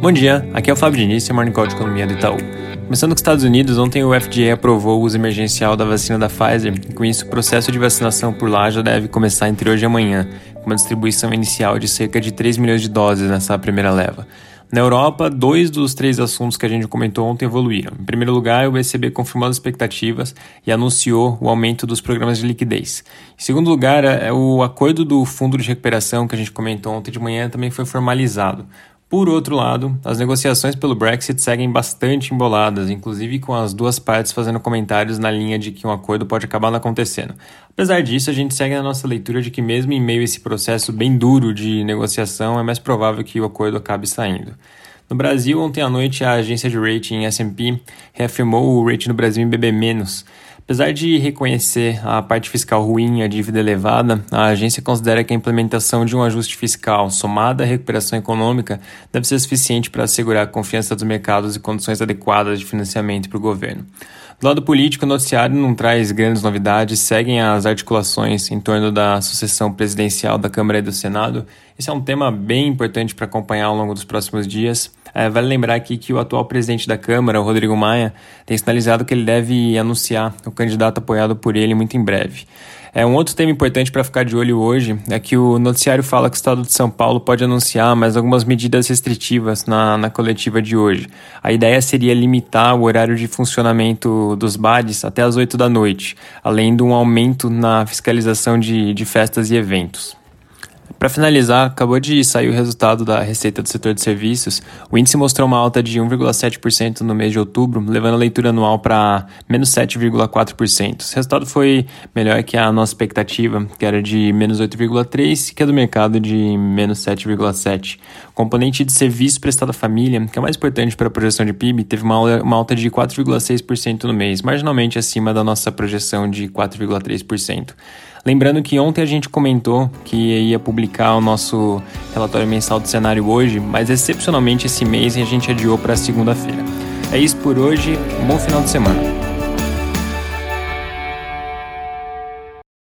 Bom dia, aqui é o Fábio Diniz, Morning Call de Economia do Itaú. Começando com os Estados Unidos, ontem o FDA aprovou o uso emergencial da vacina da Pfizer e com isso o processo de vacinação por lá já deve começar entre hoje e amanhã, com uma distribuição inicial de cerca de 3 milhões de doses nessa primeira leva. Na Europa, dois dos três assuntos que a gente comentou ontem evoluíram. Em primeiro lugar, o ECB confirmou as expectativas e anunciou o aumento dos programas de liquidez. Em segundo lugar, é, o acordo do Fundo de Recuperação que a gente comentou ontem de manhã também foi formalizado. Por outro lado, as negociações pelo Brexit seguem bastante emboladas, inclusive com as duas partes fazendo comentários na linha de que um acordo pode acabar não acontecendo. Apesar disso, a gente segue na nossa leitura de que, mesmo em meio a esse processo bem duro de negociação, é mais provável que o acordo acabe saindo. No Brasil, ontem à noite, a agência de rating S&P reafirmou o rating no Brasil em BB-, Apesar de reconhecer a parte fiscal ruim e a dívida elevada, a agência considera que a implementação de um ajuste fiscal somada à recuperação econômica deve ser suficiente para assegurar a confiança dos mercados e condições adequadas de financiamento para o governo. Do lado político, o noticiário não traz grandes novidades, seguem as articulações em torno da sucessão presidencial da Câmara e do Senado. Esse é um tema bem importante para acompanhar ao longo dos próximos dias. É, vale lembrar aqui que o atual presidente da Câmara, o Rodrigo Maia, tem sinalizado que ele deve anunciar o candidato apoiado por ele muito em breve. É, um outro tema importante para ficar de olho hoje é que o noticiário fala que o Estado de São Paulo pode anunciar mais algumas medidas restritivas na, na coletiva de hoje. A ideia seria limitar o horário de funcionamento dos bares até as 8 da noite, além de um aumento na fiscalização de, de festas e eventos. Para finalizar, acabou de sair o resultado da receita do setor de serviços. O índice mostrou uma alta de 1,7% no mês de outubro, levando a leitura anual para menos 7,4%. Esse resultado foi melhor que a nossa expectativa, que era de menos 8,3%, que é do mercado de menos 7,7%. O componente de serviço prestado à família, que é o mais importante para a projeção de PIB, teve uma alta de 4,6% no mês, marginalmente acima da nossa projeção de 4,3%. Lembrando que ontem a gente comentou que ia publicar o nosso relatório mensal do cenário hoje, mas excepcionalmente esse mês a gente adiou para segunda-feira. É isso por hoje, um bom final de semana.